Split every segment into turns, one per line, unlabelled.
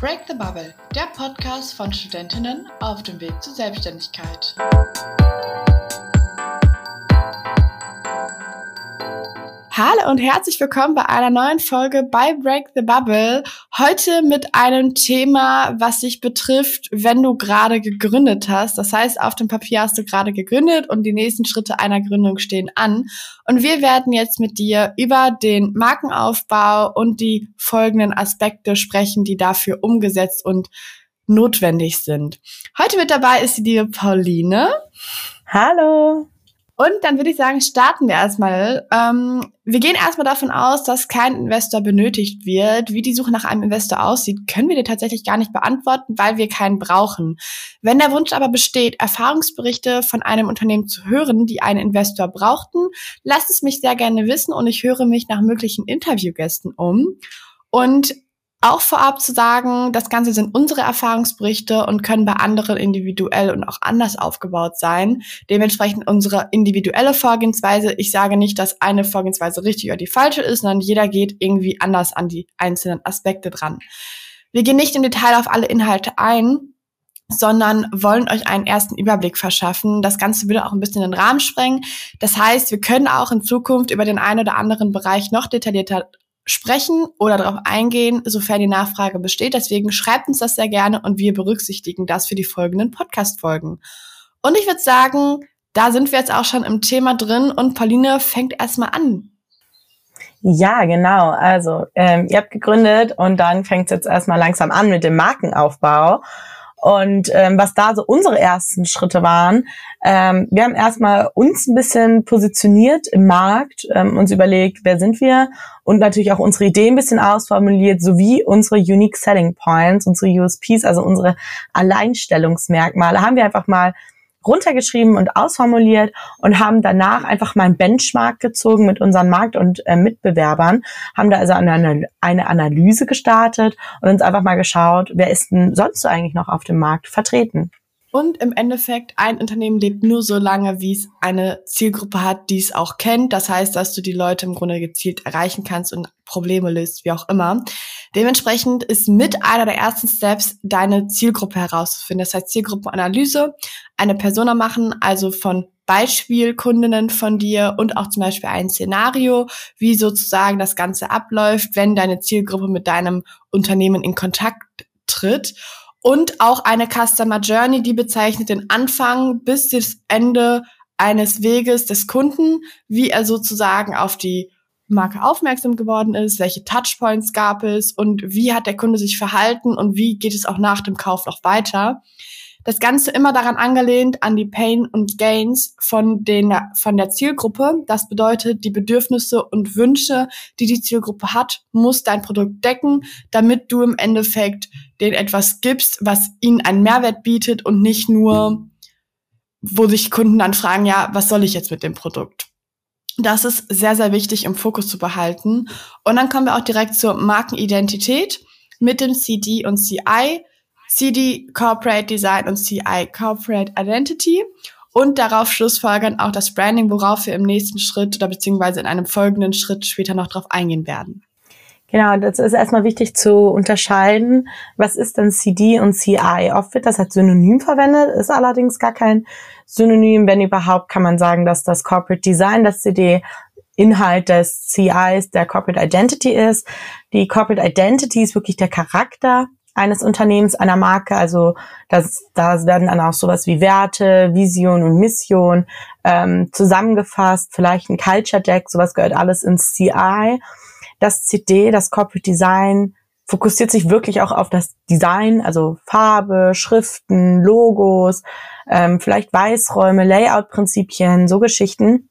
Break the Bubble, der Podcast von Studentinnen auf dem Weg zur Selbstständigkeit. Hallo und herzlich willkommen bei einer neuen Folge bei Break the Bubble. Heute mit einem Thema, was dich betrifft, wenn du gerade gegründet hast. Das heißt, auf dem Papier hast du gerade gegründet und die nächsten Schritte einer Gründung stehen an. Und wir werden jetzt mit dir über den Markenaufbau und die folgenden Aspekte sprechen, die dafür umgesetzt und notwendig sind. Heute mit dabei ist die liebe Pauline.
Hallo.
Und dann würde ich sagen, starten wir erstmal. Ähm, wir gehen erstmal davon aus, dass kein Investor benötigt wird. Wie die Suche nach einem Investor aussieht, können wir dir tatsächlich gar nicht beantworten, weil wir keinen brauchen. Wenn der Wunsch aber besteht, Erfahrungsberichte von einem Unternehmen zu hören, die einen Investor brauchten, lasst es mich sehr gerne wissen und ich höre mich nach möglichen Interviewgästen um. Und auch vorab zu sagen, das Ganze sind unsere Erfahrungsberichte und können bei anderen individuell und auch anders aufgebaut sein. Dementsprechend unsere individuelle Vorgehensweise. Ich sage nicht, dass eine Vorgehensweise richtig oder die falsche ist, sondern jeder geht irgendwie anders an die einzelnen Aspekte dran. Wir gehen nicht im Detail auf alle Inhalte ein, sondern wollen euch einen ersten Überblick verschaffen. Das Ganze würde auch ein bisschen den Rahmen sprengen. Das heißt, wir können auch in Zukunft über den einen oder anderen Bereich noch detaillierter sprechen oder darauf eingehen, sofern die Nachfrage besteht. Deswegen schreibt uns das sehr gerne und wir berücksichtigen das für die folgenden Podcast-Folgen. Und ich würde sagen, da sind wir jetzt auch schon im Thema drin und Pauline fängt erstmal an.
Ja, genau. Also ähm, ihr habt gegründet und dann fängt es jetzt erstmal langsam an mit dem Markenaufbau. Und ähm, was da so unsere ersten Schritte waren, ähm, wir haben erstmal uns ein bisschen positioniert im Markt, ähm, uns überlegt, wer sind wir? Und natürlich auch unsere Idee ein bisschen ausformuliert, sowie unsere Unique Selling Points, unsere USPs, also unsere Alleinstellungsmerkmale, haben wir einfach mal runtergeschrieben und ausformuliert und haben danach einfach mal einen Benchmark gezogen mit unseren Markt- und äh, Mitbewerbern, haben da also eine, eine Analyse gestartet und uns einfach mal geschaut, wer ist denn sonst so eigentlich noch auf dem Markt vertreten.
Und im Endeffekt, ein Unternehmen lebt nur so lange, wie es eine Zielgruppe hat, die es auch kennt. Das heißt, dass du die Leute im Grunde gezielt erreichen kannst und Probleme löst, wie auch immer. Dementsprechend ist mit einer der ersten Steps, deine Zielgruppe herauszufinden. Das heißt, Zielgruppenanalyse, eine Persona machen, also von Beispielkundinnen von dir und auch zum Beispiel ein Szenario, wie sozusagen das Ganze abläuft, wenn deine Zielgruppe mit deinem Unternehmen in Kontakt tritt und auch eine Customer Journey, die bezeichnet den Anfang bis das Ende eines Weges des Kunden, wie er sozusagen auf die Marke aufmerksam geworden ist, welche Touchpoints gab es und wie hat der Kunde sich verhalten und wie geht es auch nach dem Kauf noch weiter. Das Ganze immer daran angelehnt an die Pain und Gains von, den, von der Zielgruppe. Das bedeutet, die Bedürfnisse und Wünsche, die die Zielgruppe hat, muss dein Produkt decken, damit du im Endeffekt denen etwas gibst, was ihnen einen Mehrwert bietet und nicht nur, wo sich Kunden dann fragen, ja, was soll ich jetzt mit dem Produkt? Das ist sehr, sehr wichtig im Fokus zu behalten. Und dann kommen wir auch direkt zur Markenidentität mit dem CD und CI. CD Corporate Design und CI Corporate Identity und darauf schlussfolgern auch das Branding, worauf wir im nächsten Schritt oder beziehungsweise in einem folgenden Schritt später noch drauf eingehen werden.
Genau, das ist erstmal wichtig zu unterscheiden, was ist denn CD und CI? Oft wird das als Synonym verwendet, ist allerdings gar kein Synonym. Wenn überhaupt, kann man sagen, dass das Corporate Design, das CD Inhalt des CIs der Corporate Identity ist. Die Corporate Identity ist wirklich der Charakter eines Unternehmens, einer Marke. Also das, da werden dann auch sowas wie Werte, Vision und Mission ähm, zusammengefasst. Vielleicht ein Culture Deck, sowas gehört alles ins CI das CD, das Corporate Design, fokussiert sich wirklich auch auf das Design, also Farbe, Schriften, Logos, ähm, vielleicht Weißräume, Layout-Prinzipien, so Geschichten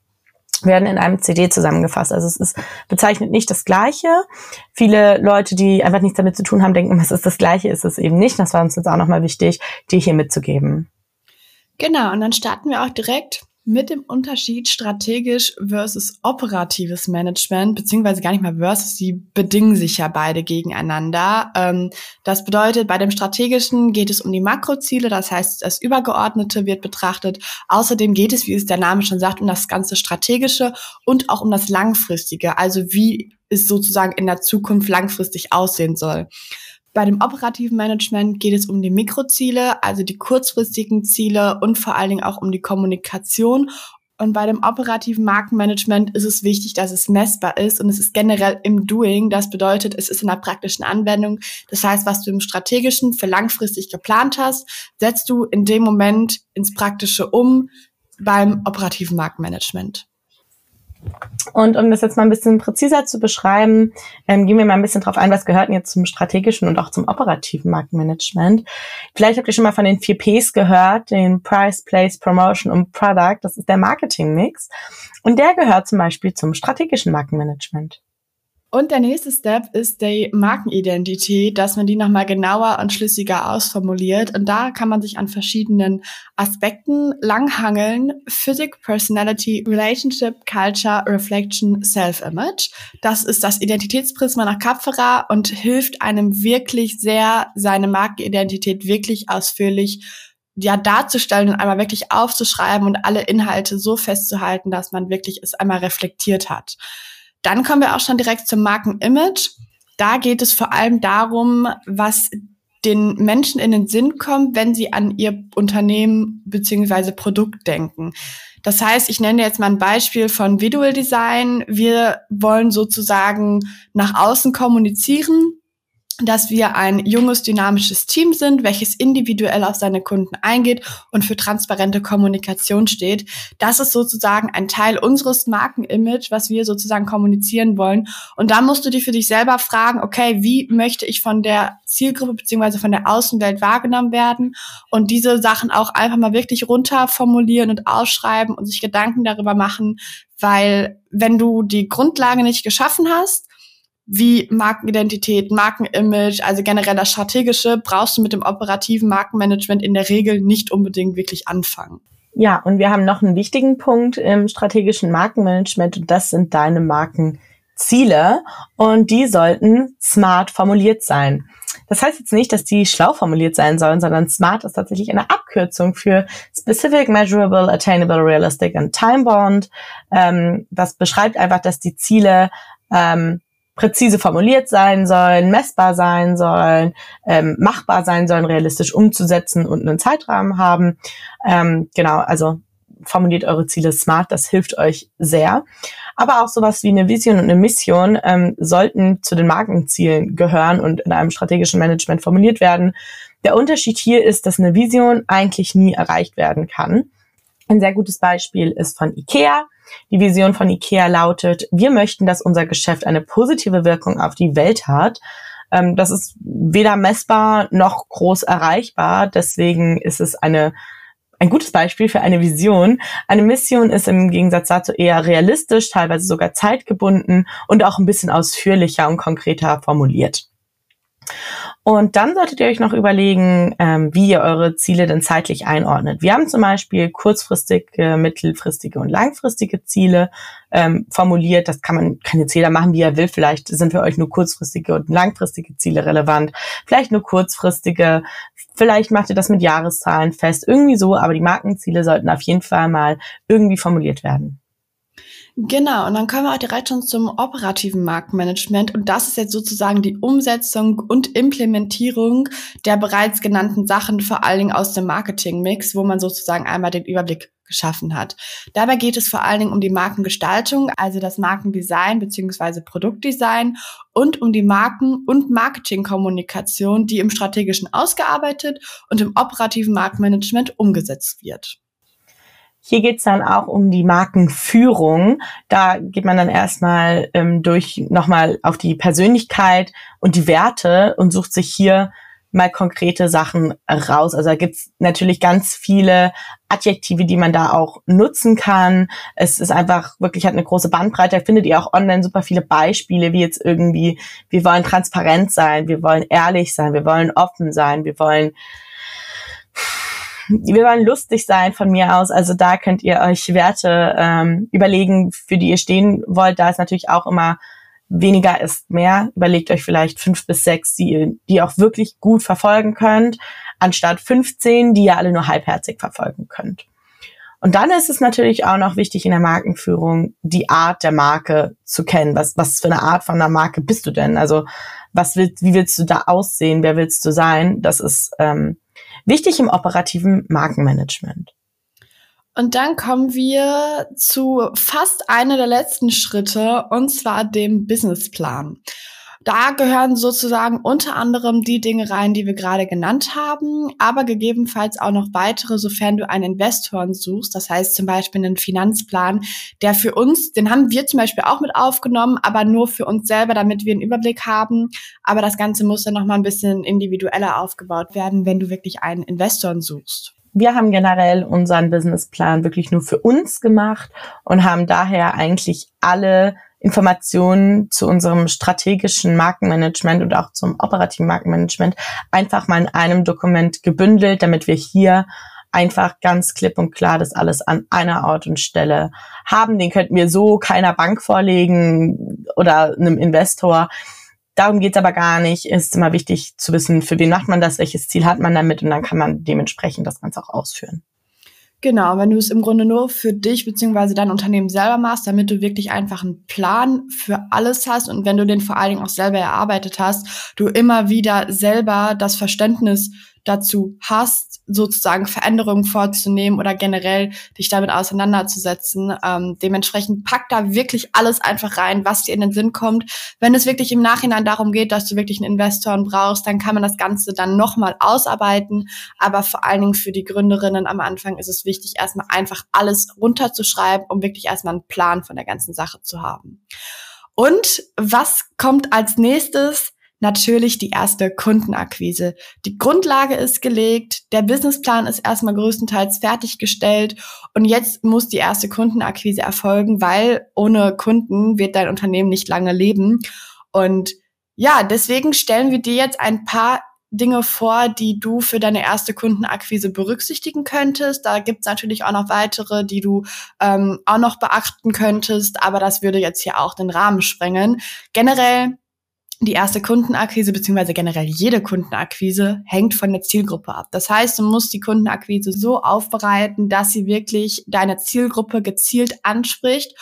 werden in einem CD zusammengefasst. Also es ist bezeichnet nicht das Gleiche. Viele Leute, die einfach nichts damit zu tun haben, denken, es ist das Gleiche, ist es eben nicht. Das war uns jetzt auch nochmal wichtig, dir hier mitzugeben.
Genau, und dann starten wir auch direkt mit dem Unterschied strategisch versus operatives Management, beziehungsweise gar nicht mal versus, die bedingen sich ja beide gegeneinander. Ähm, das bedeutet, bei dem strategischen geht es um die Makroziele, das heißt, das Übergeordnete wird betrachtet. Außerdem geht es, wie es der Name schon sagt, um das ganze Strategische und auch um das Langfristige, also wie es sozusagen in der Zukunft langfristig aussehen soll. Bei dem operativen Management geht es um die Mikroziele, also die kurzfristigen Ziele und vor allen Dingen auch um die Kommunikation. Und bei dem operativen Markenmanagement ist es wichtig, dass es messbar ist und es ist generell im Doing. Das bedeutet, es ist in der praktischen Anwendung. Das heißt, was du im strategischen für langfristig geplant hast, setzt du in dem Moment ins Praktische um beim operativen Markenmanagement.
Und um das jetzt mal ein bisschen präziser zu beschreiben, ähm, gehen wir mal ein bisschen drauf ein, was gehört denn jetzt zum strategischen und auch zum operativen Markenmanagement. Vielleicht habt ihr schon mal von den vier Ps gehört, den Price, Place, Promotion und Product. Das ist der Marketing-Mix. Und der gehört zum Beispiel zum strategischen Markenmanagement.
Und der nächste Step ist die Markenidentität, dass man die nochmal genauer und schlüssiger ausformuliert. Und da kann man sich an verschiedenen Aspekten langhangeln. Physik, Personality, Relationship, Culture, Reflection, Self-Image. Das ist das Identitätsprisma nach Kapferer und hilft einem wirklich sehr, seine Markenidentität wirklich ausführlich ja darzustellen und einmal wirklich aufzuschreiben und alle Inhalte so festzuhalten, dass man wirklich es einmal reflektiert hat. Dann kommen wir auch schon direkt zum Markenimage. Da geht es vor allem darum, was den Menschen in den Sinn kommt, wenn sie an ihr Unternehmen beziehungsweise Produkt denken. Das heißt, ich nenne jetzt mal ein Beispiel von Visual Design. Wir wollen sozusagen nach außen kommunizieren, dass wir ein junges, dynamisches Team sind, welches individuell auf seine Kunden eingeht und für transparente Kommunikation steht. Das ist sozusagen ein Teil unseres Markenimage, was wir sozusagen kommunizieren wollen. Und da musst du dir für dich selber fragen, okay, wie möchte ich von der Zielgruppe beziehungsweise von der Außenwelt wahrgenommen werden? Und diese Sachen auch einfach mal wirklich runter formulieren und ausschreiben und sich Gedanken darüber machen, weil wenn du die Grundlage nicht geschaffen hast, wie Markenidentität, Markenimage, also generell das Strategische, brauchst du mit dem operativen Markenmanagement in der Regel nicht unbedingt wirklich anfangen.
Ja, und wir haben noch einen wichtigen Punkt im strategischen Markenmanagement und das sind deine Markenziele und die sollten smart formuliert sein. Das heißt jetzt nicht, dass die schlau formuliert sein sollen, sondern SMART ist tatsächlich eine Abkürzung für Specific, Measurable, Attainable, Realistic and Time Bound. Ähm, das beschreibt einfach, dass die Ziele ähm, präzise formuliert sein sollen, messbar sein sollen, ähm, machbar sein sollen, realistisch umzusetzen und einen Zeitrahmen haben. Ähm, genau, also formuliert eure Ziele smart, das hilft euch sehr. Aber auch sowas wie eine Vision und eine Mission ähm, sollten zu den Markenzielen gehören und in einem strategischen Management formuliert werden. Der Unterschied hier ist, dass eine Vision eigentlich nie erreicht werden kann. Ein sehr gutes Beispiel ist von IKEA. Die Vision von IKEA lautet, wir möchten, dass unser Geschäft eine positive Wirkung auf die Welt hat. Ähm, das ist weder messbar noch groß erreichbar. Deswegen ist es eine ein gutes Beispiel für eine Vision. Eine Mission ist im Gegensatz dazu eher realistisch, teilweise sogar zeitgebunden und auch ein bisschen ausführlicher und konkreter formuliert. Und dann solltet ihr euch noch überlegen, ähm, wie ihr eure Ziele denn zeitlich einordnet. Wir haben zum Beispiel kurzfristige, mittelfristige und langfristige Ziele ähm, formuliert. Das kann man, kann jetzt jeder machen, wie er will. Vielleicht sind für euch nur kurzfristige und langfristige Ziele relevant. Vielleicht nur kurzfristige. Vielleicht macht ihr das mit Jahreszahlen fest. Irgendwie so. Aber die Markenziele sollten auf jeden Fall mal irgendwie formuliert werden.
Genau, und dann kommen wir auch direkt schon zum operativen Marktmanagement. Und das ist jetzt sozusagen die Umsetzung und Implementierung der bereits genannten Sachen, vor allen Dingen aus dem Marketing-Mix, wo man sozusagen einmal den Überblick geschaffen hat. Dabei geht es vor allen Dingen um die Markengestaltung, also das Markendesign beziehungsweise Produktdesign und um die Marken- und Marketingkommunikation, die im strategischen ausgearbeitet und im operativen Marktmanagement umgesetzt wird.
Hier geht's dann auch um die Markenführung. Da geht man dann erstmal ähm, durch nochmal auf die Persönlichkeit und die Werte und sucht sich hier mal konkrete Sachen raus. Also da gibt's natürlich ganz viele Adjektive, die man da auch nutzen kann. Es ist einfach wirklich hat eine große Bandbreite. Da findet ihr auch online super viele Beispiele, wie jetzt irgendwie, wir wollen transparent sein, wir wollen ehrlich sein, wir wollen offen sein, wir wollen wir wollen lustig sein von mir aus. Also da könnt ihr euch Werte ähm, überlegen, für die ihr stehen wollt. Da ist natürlich auch immer weniger ist mehr. Überlegt euch vielleicht fünf bis sechs, die ihr, die ihr auch wirklich gut verfolgen könnt, anstatt 15, die ihr alle nur halbherzig verfolgen könnt. Und dann ist es natürlich auch noch wichtig in der Markenführung, die Art der Marke zu kennen. Was, was für eine Art von einer Marke bist du denn? Also was willst, wie willst du da aussehen? Wer willst du sein? Das ist ähm, wichtig im operativen Markenmanagement.
Und dann kommen wir zu fast einer der letzten Schritte, und zwar dem Businessplan. Da gehören sozusagen unter anderem die Dinge rein, die wir gerade genannt haben, aber gegebenenfalls auch noch weitere, sofern du einen Investoren suchst. Das heißt zum Beispiel einen Finanzplan, der für uns, den haben wir zum Beispiel auch mit aufgenommen, aber nur für uns selber, damit wir einen Überblick haben. Aber das Ganze muss dann nochmal ein bisschen individueller aufgebaut werden, wenn du wirklich einen Investoren suchst.
Wir haben generell unseren Businessplan wirklich nur für uns gemacht und haben daher eigentlich alle Informationen zu unserem strategischen Markenmanagement und auch zum operativen Markenmanagement einfach mal in einem Dokument gebündelt, damit wir hier einfach ganz klipp und klar das alles an einer Ort und Stelle haben. Den könnten wir so keiner Bank vorlegen oder einem Investor. Darum geht's aber gar nicht. Ist immer wichtig zu wissen, für wen macht man das, welches Ziel hat man damit und dann kann man dementsprechend das Ganze auch ausführen.
Genau, wenn du es im Grunde nur für dich beziehungsweise dein Unternehmen selber machst, damit du wirklich einfach einen Plan für alles hast und wenn du den vor allen Dingen auch selber erarbeitet hast, du immer wieder selber das Verständnis dazu hast, sozusagen Veränderungen vorzunehmen oder generell dich damit auseinanderzusetzen. Ähm, dementsprechend pack da wirklich alles einfach rein, was dir in den Sinn kommt. Wenn es wirklich im Nachhinein darum geht, dass du wirklich einen Investoren brauchst, dann kann man das Ganze dann nochmal ausarbeiten. Aber vor allen Dingen für die Gründerinnen am Anfang ist es wichtig, erstmal einfach alles runterzuschreiben, um wirklich erstmal einen Plan von der ganzen Sache zu haben. Und was kommt als nächstes? Natürlich die erste Kundenakquise. Die Grundlage ist gelegt, der Businessplan ist erstmal größtenteils fertiggestellt und jetzt muss die erste Kundenakquise erfolgen, weil ohne Kunden wird dein Unternehmen nicht lange leben. Und ja, deswegen stellen wir dir jetzt ein paar Dinge vor, die du für deine erste Kundenakquise berücksichtigen könntest. Da gibt's natürlich auch noch weitere, die du ähm, auch noch beachten könntest, aber das würde jetzt hier auch den Rahmen sprengen. Generell die erste Kundenakquise beziehungsweise generell jede Kundenakquise hängt von der Zielgruppe ab. Das heißt, du musst die Kundenakquise so aufbereiten, dass sie wirklich deine Zielgruppe gezielt anspricht.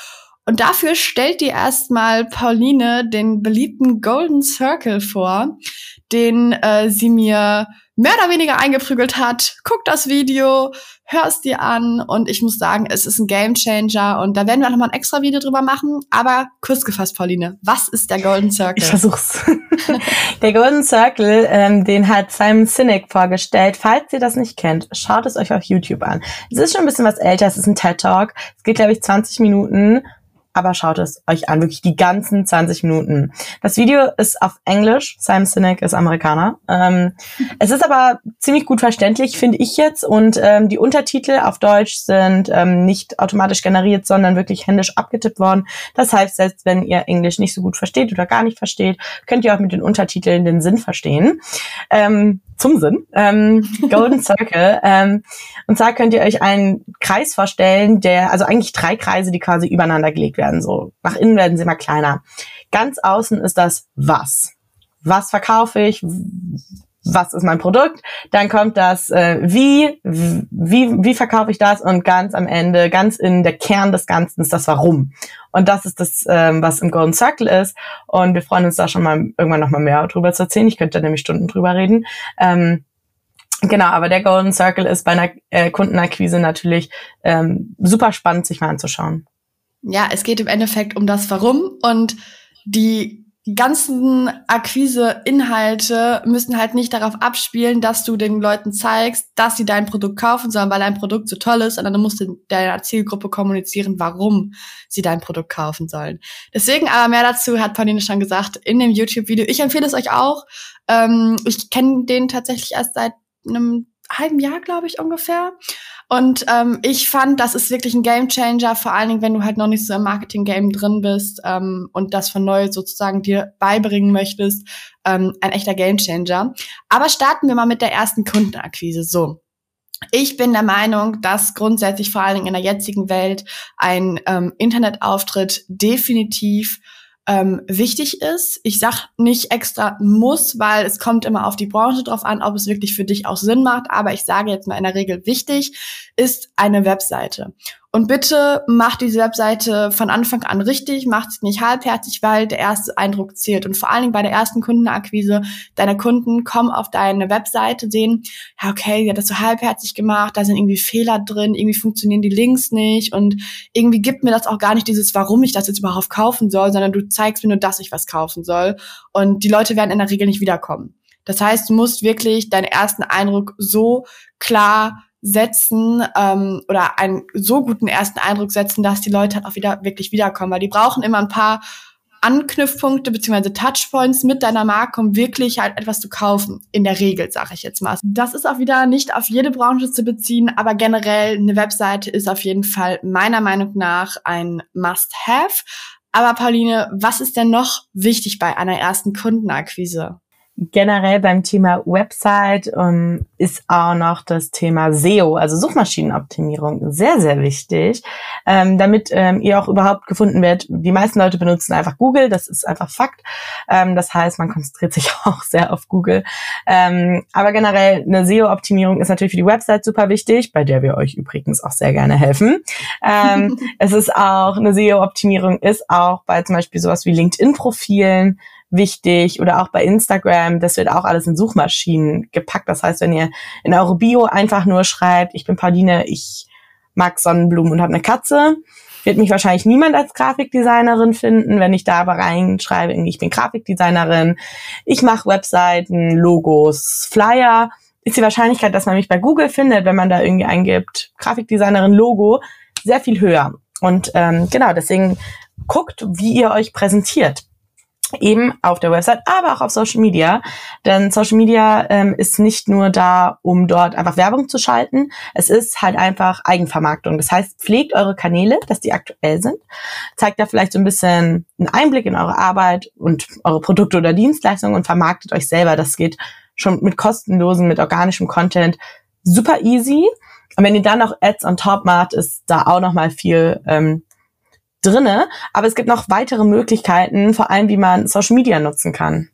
Und dafür stellt dir erstmal Pauline den beliebten Golden Circle vor, den äh, sie mir mehr oder weniger eingeprügelt hat. Guck das Video, hörst dir an und ich muss sagen, es ist ein Game Changer und da werden wir nochmal ein extra Video drüber machen. Aber kurz gefasst, Pauline, was ist der Golden Circle?
Ich versuch's. der Golden Circle, ähm, den hat Simon Sinek vorgestellt. Falls ihr das nicht kennt, schaut es euch auf YouTube an. Es ist schon ein bisschen was älter, es ist ein TED Talk. Es geht, glaube ich, 20 Minuten aber schaut es euch an, wirklich die ganzen 20 Minuten. Das Video ist auf Englisch, Simon Sinek ist Amerikaner. Ähm, es ist aber ziemlich gut verständlich, finde ich jetzt, und ähm, die Untertitel auf Deutsch sind ähm, nicht automatisch generiert, sondern wirklich händisch abgetippt worden. Das heißt, selbst wenn ihr Englisch nicht so gut versteht oder gar nicht versteht, könnt ihr auch mit den Untertiteln den Sinn verstehen. Ähm, zum Sinn. Ähm, Golden Circle. Ähm, und zwar könnt ihr euch einen Kreis vorstellen, der, also eigentlich drei Kreise, die quasi übereinander gelegt werden. So nach innen werden sie immer kleiner. Ganz außen ist das Was. Was verkaufe ich? Was ist mein Produkt? Dann kommt das äh, Wie, wie, wie verkaufe ich das? Und ganz am Ende, ganz in der Kern des Ganzen ist das Warum. Und das ist das, ähm, was im Golden Circle ist. Und wir freuen uns da schon mal irgendwann noch mal mehr drüber zu erzählen. Ich könnte da nämlich Stunden drüber reden. Ähm, Genau, aber der Golden Circle ist bei einer äh, Kundenakquise natürlich ähm, super spannend, sich mal anzuschauen.
Ja, es geht im Endeffekt um das Warum und die ganzen Akquise-Inhalte müssen halt nicht darauf abspielen, dass du den Leuten zeigst, dass sie dein Produkt kaufen sollen, weil dein Produkt so toll ist, sondern du musst deiner Zielgruppe kommunizieren, warum sie dein Produkt kaufen sollen. Deswegen aber mehr dazu hat Pauline schon gesagt in dem YouTube-Video. Ich empfehle es euch auch. Ähm, ich kenne den tatsächlich erst seit einem halben Jahr, glaube ich, ungefähr. Und ähm, ich fand, das ist wirklich ein Gamechanger, vor allen Dingen, wenn du halt noch nicht so im Marketing-Game drin bist ähm, und das von neu sozusagen dir beibringen möchtest. Ähm, ein echter Gamechanger. Aber starten wir mal mit der ersten Kundenakquise. So. Ich bin der Meinung, dass grundsätzlich vor allen Dingen in der jetzigen Welt ein ähm, Internetauftritt definitiv ähm, wichtig ist. Ich sag nicht extra muss, weil es kommt immer auf die Branche drauf an, ob es wirklich für dich auch Sinn macht. Aber ich sage jetzt mal in der Regel wichtig ist eine Webseite. Und bitte macht diese Webseite von Anfang an richtig, macht sie nicht halbherzig, weil der erste Eindruck zählt. Und vor allen Dingen bei der ersten Kundenakquise, deine Kunden kommen auf deine Webseite, sehen, ja, okay, sie hat das so halbherzig gemacht, da sind irgendwie Fehler drin, irgendwie funktionieren die Links nicht und irgendwie gibt mir das auch gar nicht dieses, warum ich das jetzt überhaupt kaufen soll, sondern du zeigst mir nur, dass ich was kaufen soll. Und die Leute werden in der Regel nicht wiederkommen. Das heißt, du musst wirklich deinen ersten Eindruck so klar setzen ähm, oder einen so guten ersten Eindruck setzen, dass die Leute halt auch wieder wirklich wiederkommen, weil die brauchen immer ein paar Anknüpfpunkte beziehungsweise Touchpoints mit deiner Marke, um wirklich halt etwas zu kaufen. In der Regel, sage ich jetzt mal. Das ist auch wieder nicht auf jede Branche zu beziehen, aber generell eine Webseite ist auf jeden Fall meiner Meinung nach ein Must-Have. Aber Pauline, was ist denn noch wichtig bei einer ersten Kundenakquise?
Generell beim Thema Website ähm, ist auch noch das Thema SEO, also Suchmaschinenoptimierung, sehr, sehr wichtig, ähm, damit ähm, ihr auch überhaupt gefunden werdet. Die meisten Leute benutzen einfach Google, das ist einfach Fakt. Ähm, das heißt, man konzentriert sich auch sehr auf Google. Ähm, aber generell eine SEO-Optimierung ist natürlich für die Website super wichtig, bei der wir euch übrigens auch sehr gerne helfen. Ähm, es ist auch, eine SEO-Optimierung ist auch bei zum Beispiel sowas wie LinkedIn-Profilen, wichtig oder auch bei Instagram, das wird auch alles in Suchmaschinen gepackt. Das heißt, wenn ihr in eure Bio einfach nur schreibt, ich bin Pauline, ich mag Sonnenblumen und habe eine Katze, wird mich wahrscheinlich niemand als Grafikdesignerin finden. Wenn ich da aber reinschreibe, ich bin Grafikdesignerin, ich mache Webseiten, Logos, Flyer, ist die Wahrscheinlichkeit, dass man mich bei Google findet, wenn man da irgendwie eingibt, Grafikdesignerin, Logo, sehr viel höher. Und ähm, genau, deswegen guckt, wie ihr euch präsentiert eben auf der Website, aber auch auf Social Media. Denn Social Media ähm, ist nicht nur da, um dort einfach Werbung zu schalten. Es ist halt einfach Eigenvermarktung. Das heißt, pflegt eure Kanäle, dass die aktuell sind. Zeigt da vielleicht so ein bisschen einen Einblick in eure Arbeit und eure Produkte oder Dienstleistungen und vermarktet euch selber. Das geht schon mit kostenlosen, mit organischem Content super easy. Und wenn ihr dann noch Ads on top macht, ist da auch noch mal viel ähm, drinne, aber es gibt noch weitere Möglichkeiten, vor allem wie man Social Media nutzen kann.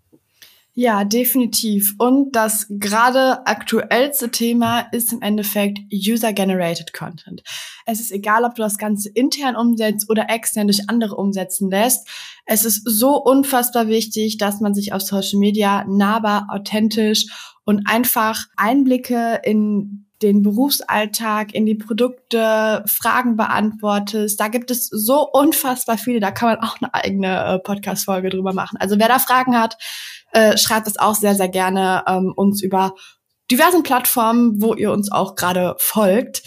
Ja, definitiv. Und das gerade aktuellste Thema ist im Endeffekt User-Generated Content. Es ist egal, ob du das Ganze intern umsetzt oder extern durch andere umsetzen lässt. Es ist so unfassbar wichtig, dass man sich auf Social Media nahbar, authentisch und einfach Einblicke in den Berufsalltag, in die Produkte, Fragen beantwortest. Da gibt es so unfassbar viele. Da kann man auch eine eigene äh, Podcast-Folge drüber machen. Also wer da Fragen hat, äh, schreibt es auch sehr, sehr gerne ähm, uns über diversen Plattformen, wo ihr uns auch gerade folgt.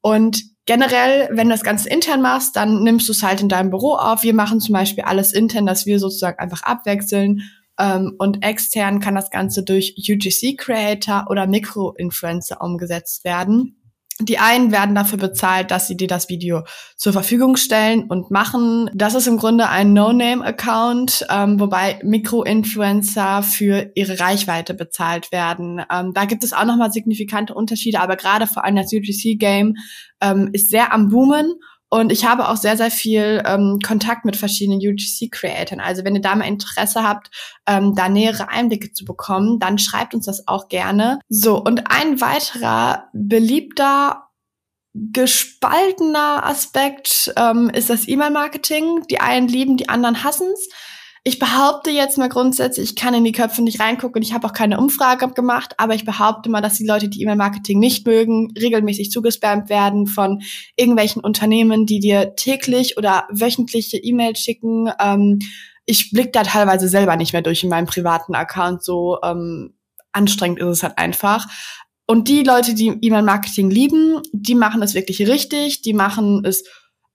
Und generell, wenn du das Ganze intern machst, dann nimmst du es halt in deinem Büro auf. Wir machen zum Beispiel alles intern, dass wir sozusagen einfach abwechseln ähm, und extern kann das Ganze durch UGC-Creator oder Mikro-Influencer umgesetzt werden. Die einen werden dafür bezahlt, dass sie dir das Video zur Verfügung stellen und machen. Das ist im Grunde ein No-Name-Account, ähm, wobei Mikro-Influencer für ihre Reichweite bezahlt werden. Ähm, da gibt es auch nochmal signifikante Unterschiede, aber gerade vor allem das UGC-Game ähm, ist sehr am Boomen und ich habe auch sehr, sehr viel ähm, Kontakt mit verschiedenen UGC-Creatoren. Also wenn ihr da mal Interesse habt, ähm, da nähere Einblicke zu bekommen, dann schreibt uns das auch gerne. So, und ein weiterer beliebter gespaltener Aspekt ähm, ist das E-Mail-Marketing. Die einen lieben, die anderen hassen es. Ich behaupte jetzt mal grundsätzlich, ich kann in die Köpfe nicht reingucken. Ich habe auch keine Umfrage gemacht, aber ich behaupte mal, dass die Leute, die E-Mail-Marketing nicht mögen, regelmäßig zugespammt werden von irgendwelchen Unternehmen, die dir täglich oder wöchentliche E-Mails schicken. Ähm, ich blick da teilweise selber nicht mehr durch in meinem privaten Account. So ähm, anstrengend ist es halt einfach. Und die Leute, die E-Mail-Marketing lieben, die machen es wirklich richtig. Die machen es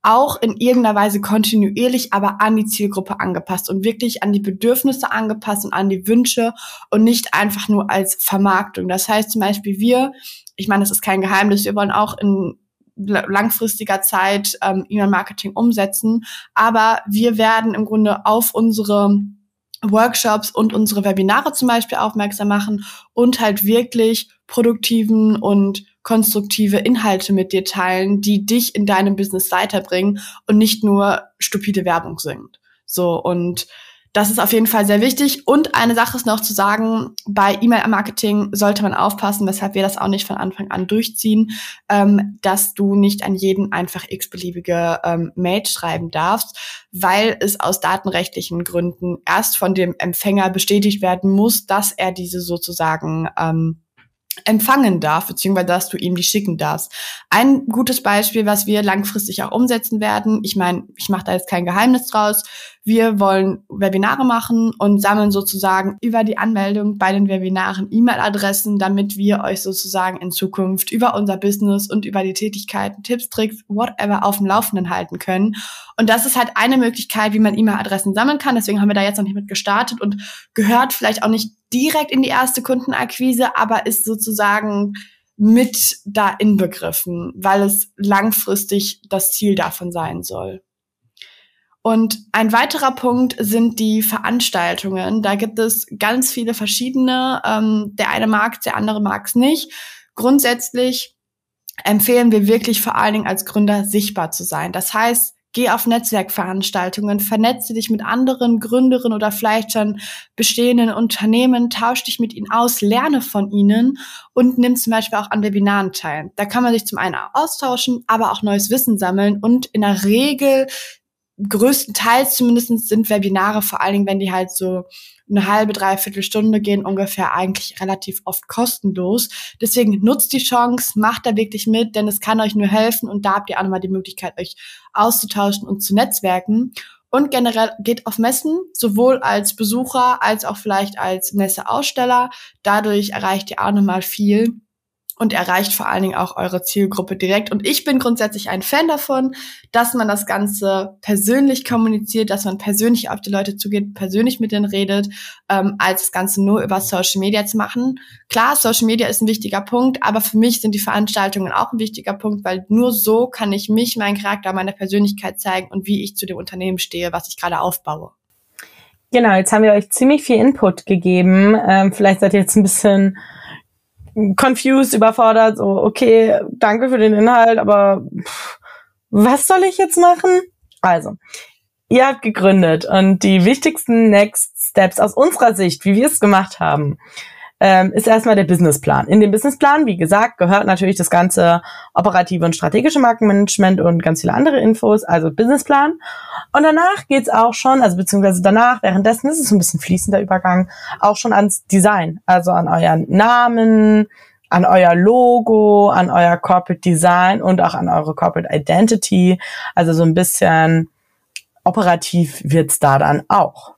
auch in irgendeiner Weise kontinuierlich, aber an die Zielgruppe angepasst und wirklich an die Bedürfnisse angepasst und an die Wünsche und nicht einfach nur als Vermarktung. Das heißt zum Beispiel wir, ich meine, das ist kein Geheimnis, wir wollen auch in langfristiger Zeit ähm, E-Mail-Marketing umsetzen, aber wir werden im Grunde auf unsere Workshops und unsere Webinare zum Beispiel aufmerksam machen und halt wirklich produktiven und konstruktive Inhalte mit dir teilen, die dich in deinem Business weiterbringen und nicht nur stupide Werbung sind. So und das ist auf jeden Fall sehr wichtig. Und eine Sache ist noch zu sagen, bei E-Mail-Marketing sollte man aufpassen, weshalb wir das auch nicht von Anfang an durchziehen, ähm, dass du nicht an jeden einfach x-beliebige ähm, Mail schreiben darfst, weil es aus datenrechtlichen Gründen erst von dem Empfänger bestätigt werden muss, dass er diese sozusagen ähm, empfangen darf, beziehungsweise dass du ihm die schicken darfst. Ein gutes Beispiel, was wir langfristig auch umsetzen werden, ich meine, ich mache da jetzt kein Geheimnis draus, wir wollen Webinare machen und sammeln sozusagen über die Anmeldung bei den Webinaren E-Mail-Adressen, damit wir euch sozusagen in Zukunft über unser Business und über die Tätigkeiten, Tipps, Tricks, whatever auf dem Laufenden halten können. Und das ist halt eine Möglichkeit, wie man E-Mail-Adressen sammeln kann. Deswegen haben wir da jetzt noch nicht mit gestartet und gehört vielleicht auch nicht direkt in die erste Kundenakquise, aber ist sozusagen mit da inbegriffen, weil es langfristig das Ziel davon sein soll. Und ein weiterer Punkt sind die Veranstaltungen. Da gibt es ganz viele verschiedene. Ähm, der eine mag der andere mag es nicht. Grundsätzlich empfehlen wir wirklich vor allen Dingen als Gründer sichtbar zu sein. Das heißt, geh auf Netzwerkveranstaltungen, vernetze dich mit anderen Gründerinnen oder vielleicht schon bestehenden Unternehmen, tausch dich mit ihnen aus, lerne von ihnen und nimm zum Beispiel auch an Webinaren teil. Da kann man sich zum einen austauschen, aber auch neues Wissen sammeln und in der Regel größtenteils zumindest sind Webinare, vor allen Dingen, wenn die halt so eine halbe, dreiviertel Stunde gehen, ungefähr eigentlich relativ oft kostenlos. Deswegen nutzt die Chance, macht da wirklich mit, denn es kann euch nur helfen und da habt ihr auch nochmal die Möglichkeit, euch auszutauschen und zu netzwerken. Und generell geht auf Messen, sowohl als Besucher als auch vielleicht als Messeaussteller. Dadurch erreicht ihr auch nochmal viel und erreicht vor allen Dingen auch eure Zielgruppe direkt. Und ich bin grundsätzlich ein Fan davon, dass man das Ganze persönlich kommuniziert, dass man persönlich auf die Leute zugeht, persönlich mit denen redet, ähm, als das Ganze nur über Social Media zu machen. Klar, Social Media ist ein wichtiger Punkt, aber für mich sind die Veranstaltungen auch ein wichtiger Punkt, weil nur so kann ich mich, meinen Charakter, meine Persönlichkeit zeigen und wie ich zu dem Unternehmen stehe, was ich gerade aufbaue.
Genau, jetzt haben wir euch ziemlich viel Input gegeben. Ähm, vielleicht seid ihr jetzt ein bisschen confused, überfordert, so, okay, danke für den Inhalt, aber pff, was soll ich jetzt machen? Also, ihr habt gegründet und die wichtigsten Next Steps aus unserer Sicht, wie wir es gemacht haben, ähm, ist erstmal der Businessplan. In dem Businessplan, wie gesagt, gehört natürlich das ganze operative und strategische Markenmanagement und ganz viele andere Infos, also Businessplan. Und danach geht's auch schon, also beziehungsweise danach, währenddessen ist es ein bisschen fließender Übergang, auch schon ans Design, also an euren Namen, an euer Logo, an euer Corporate Design und auch an eure Corporate Identity. Also so ein bisschen operativ wird's da dann auch.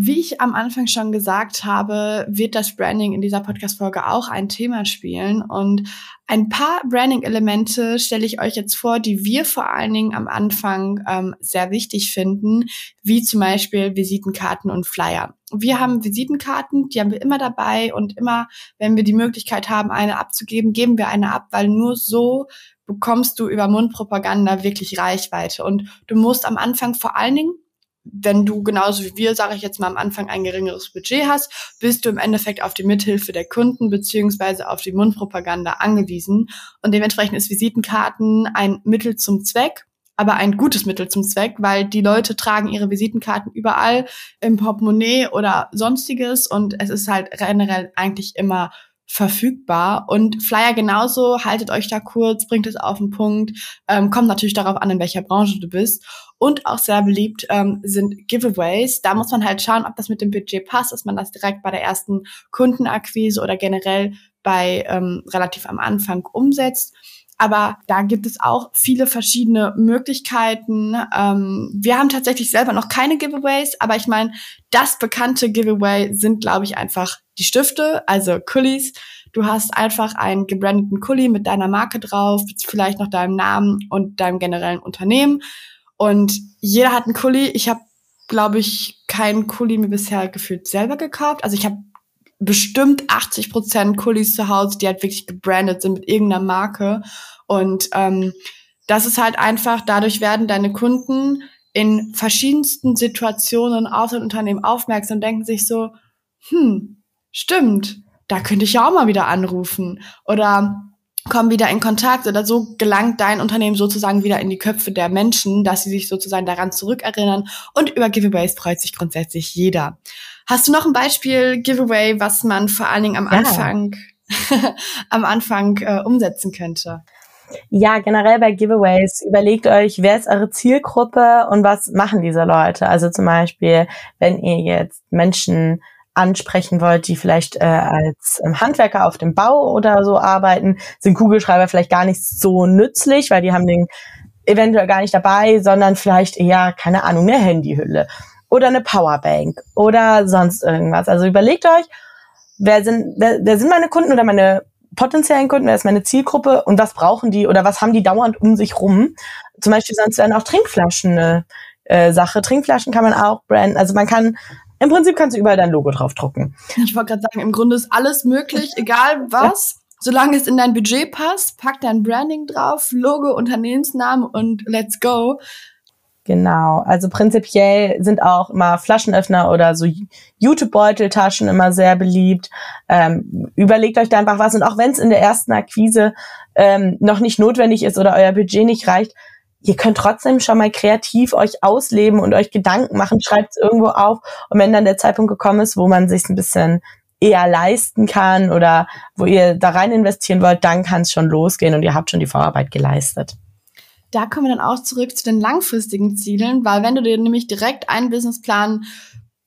Wie ich am Anfang schon gesagt habe, wird das Branding in dieser Podcast-Folge auch ein Thema spielen. Und ein paar Branding-Elemente stelle ich euch jetzt vor, die wir vor allen Dingen am Anfang ähm, sehr wichtig finden, wie zum Beispiel Visitenkarten und Flyer. Wir haben Visitenkarten, die haben wir immer dabei und immer, wenn wir die Möglichkeit haben, eine abzugeben, geben wir eine ab, weil nur so bekommst du über Mundpropaganda wirklich Reichweite. Und du musst am Anfang vor allen Dingen wenn du genauso wie wir, sage ich jetzt mal am Anfang, ein geringeres Budget hast, bist du im Endeffekt auf die Mithilfe der Kunden beziehungsweise auf die Mundpropaganda angewiesen. Und dementsprechend ist Visitenkarten ein Mittel zum Zweck, aber ein gutes Mittel zum Zweck, weil die Leute tragen ihre Visitenkarten überall im Portemonnaie oder sonstiges und es ist halt generell eigentlich immer verfügbar. Und Flyer genauso, haltet euch da kurz, bringt es auf den Punkt. Ähm, kommt natürlich darauf an, in welcher Branche du bist. Und auch sehr beliebt ähm, sind Giveaways. Da muss man halt schauen, ob das mit dem Budget passt, dass man das direkt bei der ersten Kundenakquise oder generell bei ähm, relativ am Anfang umsetzt. Aber da gibt es auch viele verschiedene Möglichkeiten. Ähm, wir haben tatsächlich selber noch keine Giveaways, aber ich meine, das bekannte Giveaway sind, glaube ich, einfach die Stifte, also Kullis. Du hast einfach einen gebrandeten Kuli mit deiner Marke drauf, vielleicht noch deinem Namen und deinem generellen Unternehmen. Und jeder hat einen Kuli. Ich habe, glaube ich, keinen Kuli mir bisher gefühlt selber gekauft. Also ich habe bestimmt 80 Prozent Kulis zu Hause, die halt wirklich gebrandet sind mit irgendeiner Marke. Und ähm, das ist halt einfach, dadurch werden deine Kunden in verschiedensten Situationen auf dein Unternehmen aufmerksam und denken sich so, hm, stimmt, da könnte ich ja auch mal wieder anrufen. Oder kommen wieder in Kontakt oder so gelangt dein Unternehmen sozusagen wieder in die Köpfe der Menschen, dass sie sich sozusagen daran zurückerinnern. Und über Giveaways freut sich grundsätzlich jeder. Hast du noch ein Beispiel Giveaway, was man vor allen Dingen am ja. Anfang am Anfang äh, umsetzen könnte?
Ja, generell bei Giveaways überlegt euch, wer ist eure Zielgruppe und was machen diese Leute. Also zum Beispiel, wenn ihr jetzt Menschen ansprechen wollt, die vielleicht äh, als ähm, Handwerker auf dem Bau oder so arbeiten, sind Kugelschreiber vielleicht gar nicht so nützlich, weil die haben den eventuell gar nicht dabei, sondern vielleicht eher, keine Ahnung, eine Handyhülle oder eine Powerbank oder sonst irgendwas. Also überlegt euch, wer sind, wer, wer sind meine Kunden oder meine potenziellen Kunden, wer ist meine Zielgruppe und was brauchen die oder was haben die dauernd um sich rum. Zum Beispiel sonst werden auch Trinkflaschen eine äh, Sache. Trinkflaschen kann man auch branden. Also man kann im Prinzip kannst du überall dein Logo drauf drucken.
Ich wollte gerade sagen, im Grunde ist alles möglich, egal was. Solange es in dein Budget passt, pack dein Branding drauf, Logo, Unternehmensnamen und let's go.
Genau, also prinzipiell sind auch immer Flaschenöffner oder so YouTube-Beuteltaschen immer sehr beliebt. Ähm, überlegt euch da einfach was und auch wenn es in der ersten Akquise ähm, noch nicht notwendig ist oder euer Budget nicht reicht, ihr könnt trotzdem schon mal kreativ euch ausleben und euch Gedanken machen, schreibt es irgendwo auf. Und wenn dann der Zeitpunkt gekommen ist, wo man sich ein bisschen eher leisten kann oder wo ihr da rein investieren wollt, dann kann es schon losgehen und ihr habt schon die Vorarbeit geleistet.
Da kommen wir dann auch zurück zu den langfristigen Zielen, weil wenn du dir nämlich direkt einen Businessplan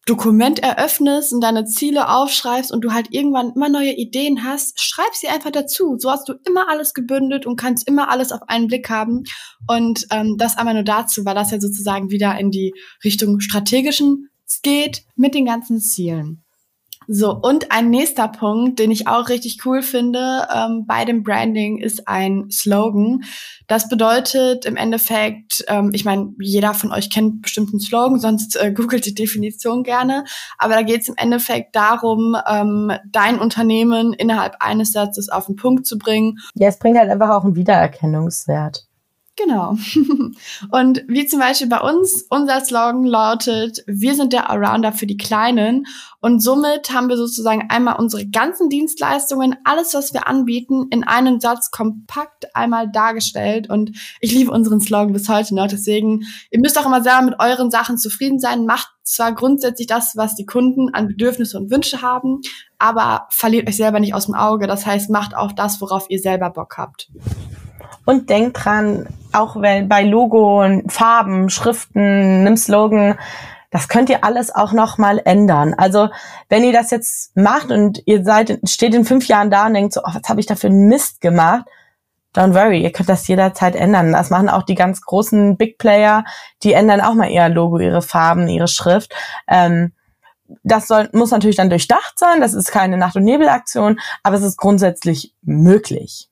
Dokument eröffnest und deine Ziele aufschreibst und du halt irgendwann immer neue Ideen hast, schreib sie einfach dazu. So hast du immer alles gebündelt und kannst immer alles auf einen Blick haben. Und ähm, das einmal nur dazu, weil das ja sozusagen wieder in die Richtung strategischen geht mit den ganzen Zielen. So, und ein nächster Punkt, den ich auch richtig cool finde ähm, bei dem Branding, ist ein Slogan. Das bedeutet im Endeffekt, ähm, ich meine, jeder von euch kennt bestimmt einen Slogan, sonst äh, googelt die Definition gerne. Aber da geht es im Endeffekt darum, ähm, dein Unternehmen innerhalb eines Satzes auf den Punkt zu bringen.
Ja, es bringt halt einfach auch einen Wiedererkennungswert.
Genau. Und wie zum Beispiel bei uns, unser Slogan lautet, wir sind der Arounder für die Kleinen. Und somit haben wir sozusagen einmal unsere ganzen Dienstleistungen, alles, was wir anbieten, in einem Satz kompakt einmal dargestellt. Und ich liebe unseren Slogan bis heute noch. Deswegen, ihr müsst auch immer selber mit euren Sachen zufrieden sein. Macht zwar grundsätzlich das, was die Kunden an Bedürfnisse und Wünsche haben, aber verliert euch selber nicht aus dem Auge. Das heißt, macht auch das, worauf ihr selber Bock habt.
Und denkt dran, auch wenn bei Logo, Farben, Schriften, einem Slogan, das könnt ihr alles auch noch mal ändern. Also wenn ihr das jetzt macht und ihr seid steht in fünf Jahren da und denkt so, oh, was habe ich da für einen Mist gemacht? Don't worry, ihr könnt das jederzeit ändern. Das machen auch die ganz großen Big Player, die ändern auch mal ihr Logo, ihre Farben, ihre Schrift. Ähm, das soll, muss natürlich dann durchdacht sein. Das ist keine Nacht- und Nebelaktion, aber es ist grundsätzlich möglich.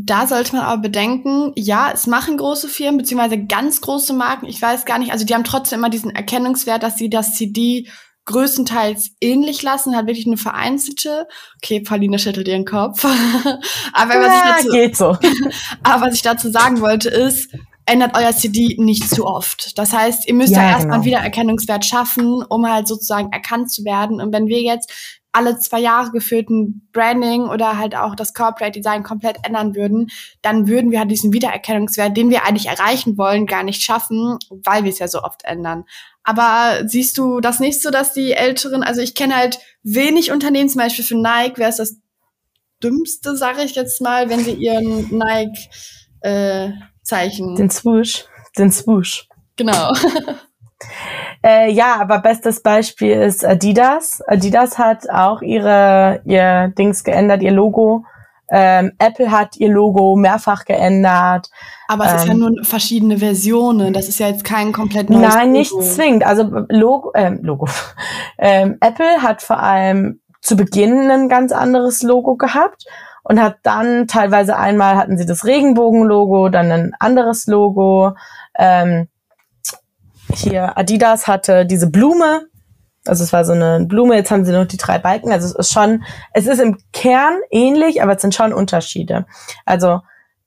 Da sollte man aber bedenken, ja, es machen große Firmen, beziehungsweise ganz große Marken, ich weiß gar nicht, also die haben trotzdem immer diesen Erkennungswert, dass sie das CD größtenteils ähnlich lassen, hat wirklich eine vereinzelte. Okay, Pauline schüttelt ihren Kopf. aber ja, was ich dazu, geht so. aber was ich dazu sagen wollte ist, ändert euer CD nicht zu oft. Das heißt, ihr müsst ja, ja erstmal genau. einen Wiedererkennungswert schaffen, um halt sozusagen erkannt zu werden. Und wenn wir jetzt alle zwei Jahre geführten Branding oder halt auch das Corporate Design komplett ändern würden, dann würden wir halt diesen Wiedererkennungswert, den wir eigentlich erreichen wollen, gar nicht schaffen, weil wir es ja so oft ändern. Aber siehst du das nicht so, dass die Älteren, also ich kenne halt wenig Unternehmen, zum Beispiel für Nike, wäre es das Dümmste, sage ich jetzt mal, wenn sie ihren Nike äh, Zeichen.
Den Swoosh. Den Swoosh.
Genau.
Äh, ja, aber bestes Beispiel ist Adidas. Adidas hat auch ihre ihr Dings geändert, ihr Logo. Ähm, Apple hat ihr Logo mehrfach geändert.
Aber es ähm, ist ja ähm, nur verschiedene Versionen. Das ist ja jetzt kein komplett neues
Nein, Logo. nicht zwingend. Also Logo, ähm, Logo. ähm, Apple hat vor allem zu Beginn ein ganz anderes Logo gehabt und hat dann teilweise einmal hatten sie das Regenbogen-Logo, dann ein anderes Logo. Ähm, hier Adidas hatte diese Blume, also es war so eine Blume, jetzt haben sie noch die drei Balken. Also es ist schon, es ist im Kern ähnlich, aber es sind schon Unterschiede. Also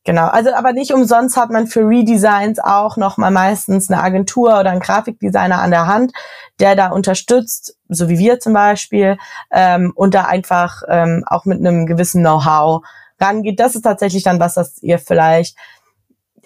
genau, also aber nicht umsonst hat man für Redesigns auch noch mal meistens eine Agentur oder einen Grafikdesigner an der Hand, der da unterstützt, so wie wir zum Beispiel, ähm, und da einfach ähm, auch mit einem gewissen Know-how rangeht. Das ist tatsächlich dann was, das ihr vielleicht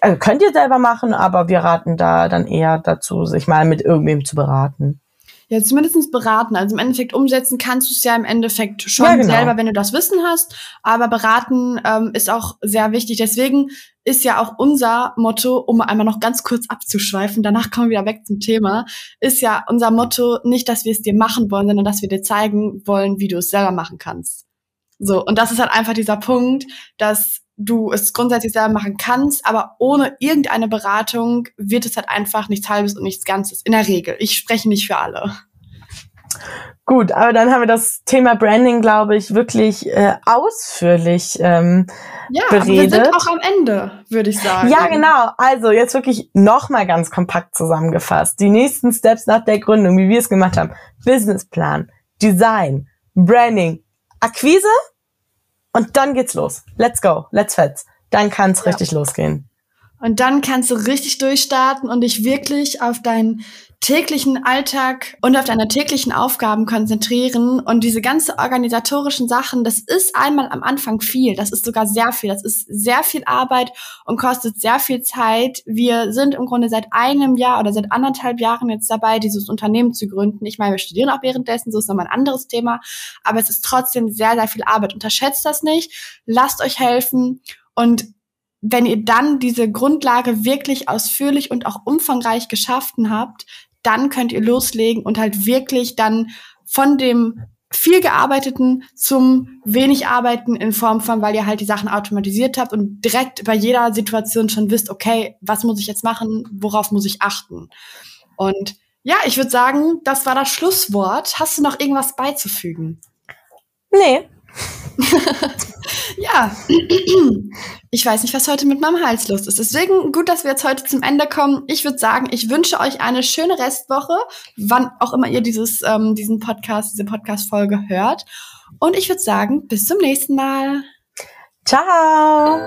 also könnt ihr selber machen, aber wir raten da dann eher dazu, sich mal mit irgendwem zu beraten.
Ja, zumindestens beraten. Also im Endeffekt umsetzen kannst du es ja im Endeffekt schon
Ja, genau.
selber, wenn du das Wissen hast. Aber beraten ähm, ist auch sehr wichtig. Deswegen ist ja auch unser Motto, um einmal noch ganz kurz abzuschweifen, danach kommen wir wieder weg zum Thema, ist ja unser Motto nicht, dass wir es dir machen wollen, sondern dass wir dir zeigen wollen, wie du es selber machen kannst. So, und das ist halt einfach dieser Punkt, dass du es grundsätzlich selber machen kannst, aber ohne irgendeine Beratung wird es halt einfach nichts Halbes und nichts Ganzes. In der Regel. Ich spreche nicht für alle.
Gut, aber dann haben wir das Thema Branding, glaube ich, wirklich äh, ausführlich ähm,
Ja, aber wir
beredet.
sind auch am Ende, würde ich sagen.
Ja, genau. Also jetzt wirklich nochmal ganz kompakt zusammengefasst. Die nächsten Steps nach der Gründung, wie wir es gemacht haben. Businessplan, Design, Branding, Akquise und dann geht's los. Let's go, let's fetz. Dann kann's
Ja.
richtig losgehen.
Und dann kannst du richtig durchstarten und dich wirklich auf deinen täglichen Alltag und auf deine täglichen Aufgaben konzentrieren. Und diese ganze organisatorischen Sachen, das ist einmal am Anfang viel. Das ist sogar sehr viel. Das ist sehr viel Arbeit und kostet sehr viel Zeit. Wir sind im Grunde seit einem Jahr oder seit anderthalb Jahren jetzt dabei, dieses Unternehmen zu gründen. Ich meine, wir studieren auch währenddessen, so ist nochmal ein anderes Thema. Aber es ist trotzdem sehr, sehr viel Arbeit. Unterschätzt das nicht. Lasst euch helfen. Und wenn ihr dann diese Grundlage wirklich ausführlich und auch umfangreich geschaffen habt, dann könnt ihr loslegen und halt wirklich dann von dem viel gearbeiteten zum wenig arbeiten in Form von, weil ihr halt die Sachen automatisiert habt und direkt bei jeder Situation schon wisst, okay, was muss ich jetzt machen, worauf muss ich achten. Und ja, ich würde sagen, das war das Schlusswort. Hast du noch irgendwas beizufügen?
Nee,
Ja, ich weiß nicht, was heute mit meinem Hals los ist. Deswegen gut, dass wir jetzt heute zum Ende kommen. Ich würde sagen, ich wünsche euch eine schöne Restwoche, wann auch immer ihr dieses, ähm, diesen Podcast, diese Podcast-Folge hört. Und ich würde sagen, bis zum nächsten Mal.
ciao.